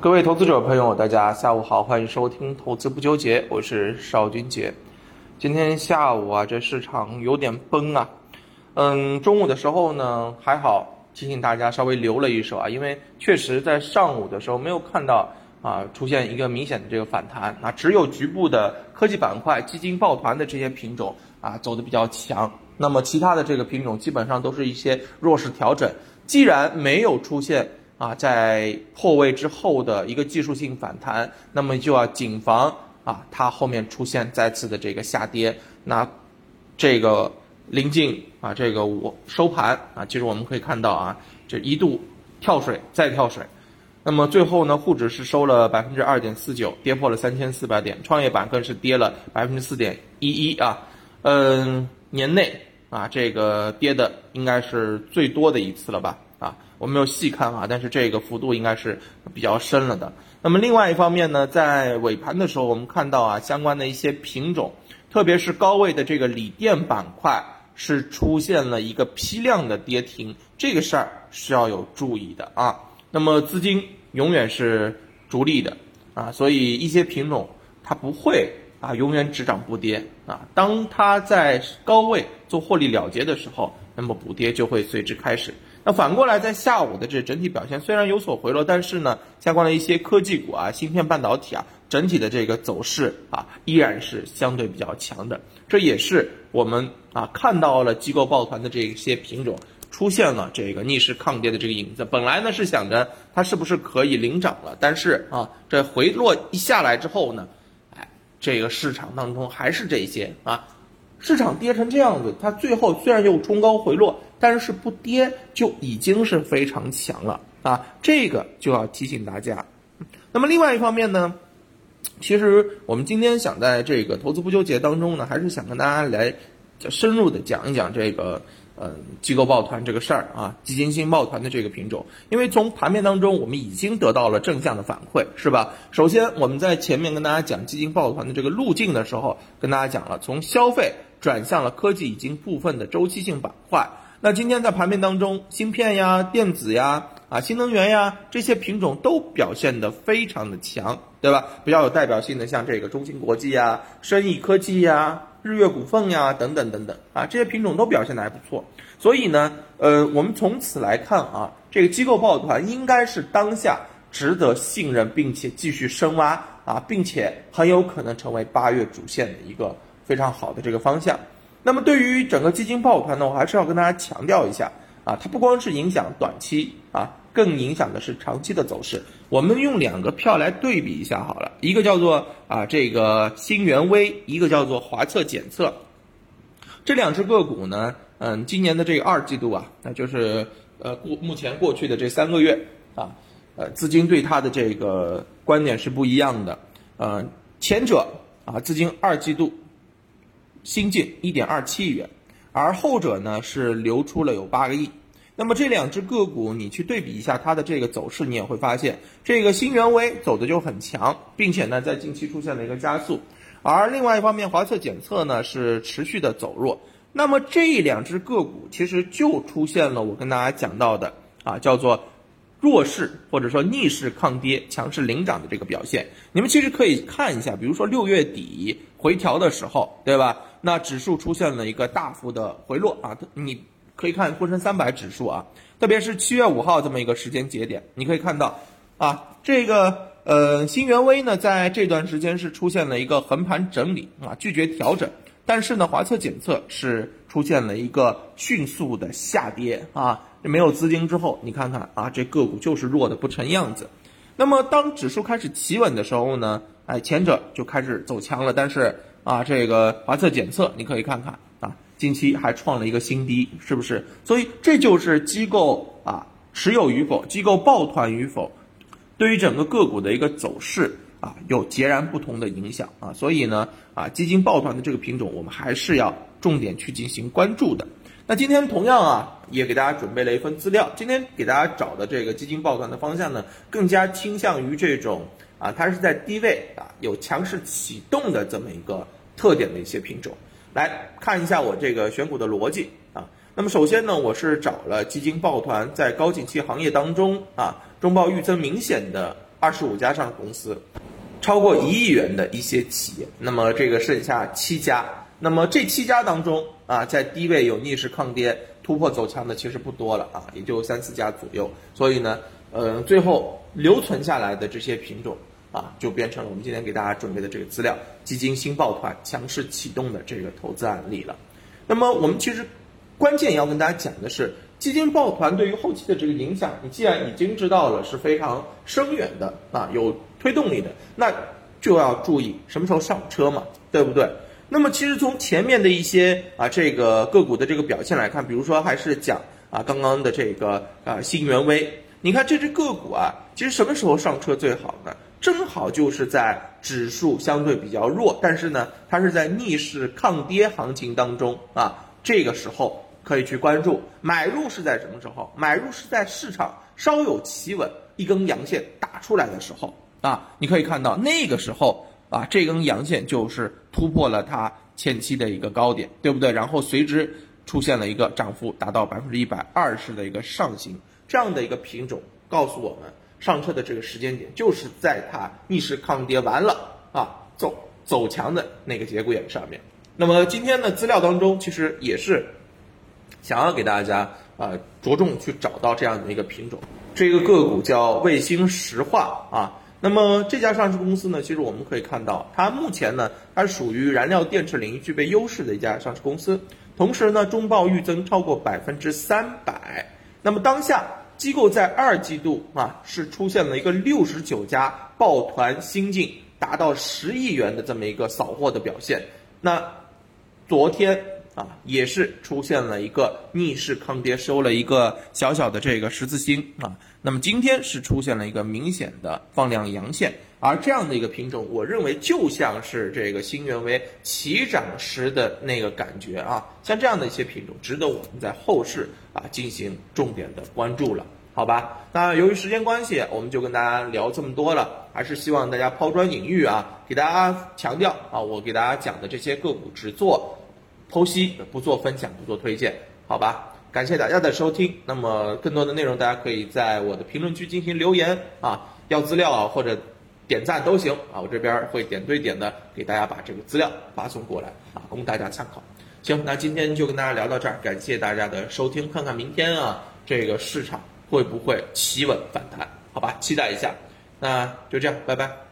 各位投资者朋友，大家下午好，欢迎收听《投资不纠结》，我是邵军杰。今天下午啊，这市场有点崩啊。嗯，中午的时候呢还好，提醒大家稍微留了一手啊，因为确实在上午的时候没有看到啊出现一个明显的这个反弹，那只有局部的科技板块、基金抱团的这些品种啊走的比较强，那么其他的这个品种基本上都是一些弱势调整。既然没有出现。啊，在破位之后的一个技术性反弹，那么就要谨防啊，它后面出现再次的这个下跌。那这个临近啊，这个我收盘啊，其实我们可以看到啊，这一度跳水再跳水，那么最后呢，沪指是收了百分之二点四九，跌破了三千四百点，创业板更是跌了百分之四点一一啊，嗯，年内啊，这个跌的应该是最多的一次了吧。啊，我没有细看啊，但是这个幅度应该是比较深了的。那么另外一方面呢，在尾盘的时候，我们看到啊，相关的一些品种，特别是高位的这个锂电板块，是出现了一个批量的跌停，这个事儿是要有注意的啊。那么资金永远是逐利的啊，所以一些品种它不会啊永远只涨不跌啊。当它在高位做获利了结的时候，那么补跌就会随之开始。那反过来，在下午的这整体表现虽然有所回落，但是呢，相关的一些科技股啊、芯片半导体啊，整体的这个走势啊，依然是相对比较强的。这也是我们啊看到了机构抱团的这些品种出现了这个逆势抗跌的这个影子。本来呢是想着它是不是可以领涨了，但是啊，这回落一下来之后呢，哎，这个市场当中还是这些啊。市场跌成这样子，它最后虽然又冲高回落，但是不跌就已经是非常强了啊！这个就要提醒大家。那么另外一方面呢，其实我们今天想在这个投资不纠结当中呢，还是想跟大家来深入的讲一讲这个。嗯，机构抱团这个事儿啊，基金型抱团的这个品种，因为从盘面当中我们已经得到了正向的反馈，是吧？首先我们在前面跟大家讲基金抱团的这个路径的时候，跟大家讲了，从消费转向了科技，已经部分的周期性板块。那今天在盘面当中，芯片呀、电子呀、啊新能源呀这些品种都表现得非常的强，对吧？比较有代表性的像这个中芯国际呀、深意科技呀。日月股份呀，等等等等啊，这些品种都表现的还不错，所以呢，呃，我们从此来看啊，这个机构抱团应该是当下值得信任并且继续深挖啊，并且很有可能成为八月主线的一个非常好的这个方向。那么对于整个基金抱团呢，我还是要跟大家强调一下啊，它不光是影响短期啊。更影响的是长期的走势。我们用两个票来对比一下好了，一个叫做啊这个新元威，一个叫做华测检测。这两只个股呢，嗯，今年的这个二季度啊，那就是呃过目前过去的这三个月啊，呃资金对它的这个观点是不一样的。呃，前者啊资金二季度新进一点二七亿元，而后者呢是流出了有八个亿。那么这两只个股，你去对比一下它的这个走势，你也会发现，这个新元威走的就很强，并且呢，在近期出现了一个加速，而另外一方面，华测检测呢是持续的走弱。那么这两只个股其实就出现了我跟大家讲到的啊，叫做弱势或者说逆势抗跌、强势领涨的这个表现。你们其实可以看一下，比如说六月底回调的时候，对吧？那指数出现了一个大幅的回落啊，你。可以看沪深三百指数啊，特别是七月五号这么一个时间节点，你可以看到啊，这个呃新源威呢，在这段时间是出现了一个横盘整理啊，拒绝调整，但是呢，华测检测是出现了一个迅速的下跌啊，没有资金之后，你看看啊，这个股就是弱的不成样子。那么当指数开始企稳的时候呢，哎，前者就开始走强了，但是啊，这个华测检测你可以看看啊。近期还创了一个新低，是不是？所以这就是机构啊持有与否、机构抱团与否，对于整个个股的一个走势啊有截然不同的影响啊。所以呢啊，基金抱团的这个品种，我们还是要重点去进行关注的。那今天同样啊，也给大家准备了一份资料。今天给大家找的这个基金抱团的方向呢，更加倾向于这种啊，它是在低位啊有强势启动的这么一个特点的一些品种。来看一下我这个选股的逻辑啊。那么首先呢，我是找了基金抱团在高景气行业当中啊，中报预增明显的二十五家上市公司，超过一亿元的一些企业，那么这个剩下七家，那么这七家当中啊，在低位有逆势抗跌突破走强的其实不多了啊，也就三四家左右，所以呢，呃，最后留存下来的这些品种啊，就变成了我们今天给大家准备的这个资料——基金新抱团强势启动的这个投资案例了。那么我们其实关键要跟大家讲的是。基金抱团对于后期的这个影响，你既然已经知道了是非常深远的啊，有推动力的，那就要注意什么时候上车嘛，对不对？那么其实从前面的一些啊这个个股的这个表现来看，比如说还是讲啊刚刚的这个啊新源威，你看这只个股啊，其实什么时候上车最好呢？正好就是在指数相对比较弱，但是呢它是在逆势抗跌行情当中啊，这个时候。可以去关注买入是在什么时候？买入是在市场稍有企稳，一根阳线打出来的时候啊，你可以看到那个时候啊，这根阳线就是突破了它前期的一个高点，对不对？然后随之出现了一个涨幅达到百分之一百二十的一个上行，这样的一个品种告诉我们，上车的这个时间点就是在它逆势抗跌完了啊，走走强的那个节骨眼上面。那么今天的资料当中，其实也是。想要给大家啊着重去找到这样的一个品种，这个个股叫卫星石化啊。那么这家上市公司呢，其实我们可以看到，它目前呢，它属于燃料电池领域具备优势的一家上市公司。同时呢，中报预增超过百分之三百。那么当下机构在二季度啊，是出现了一个六十九家抱团新进，达到十亿元的这么一个扫货的表现。那昨天。啊，也是出现了一个逆势抗跌，收了一个小小的这个十字星啊。那么今天是出现了一个明显的放量阳线，而这样的一个品种，我认为就像是这个新源为起涨时的那个感觉啊。像这样的一些品种，值得我们在后市啊进行重点的关注了，好吧？那由于时间关系，我们就跟大家聊这么多了，还是希望大家抛砖引玉啊，给大家强调啊，我给大家讲的这些个股只做。剖析不做分享，不做推荐，好吧？感谢大家的收听。那么更多的内容，大家可以在我的评论区进行留言啊，要资料啊或者点赞都行啊，我这边会点对点的给大家把这个资料发送过来啊，供大家参考。行，那今天就跟大家聊到这儿，感谢大家的收听，看看明天啊这个市场会不会企稳反弹？好吧，期待一下。那就这样，拜拜。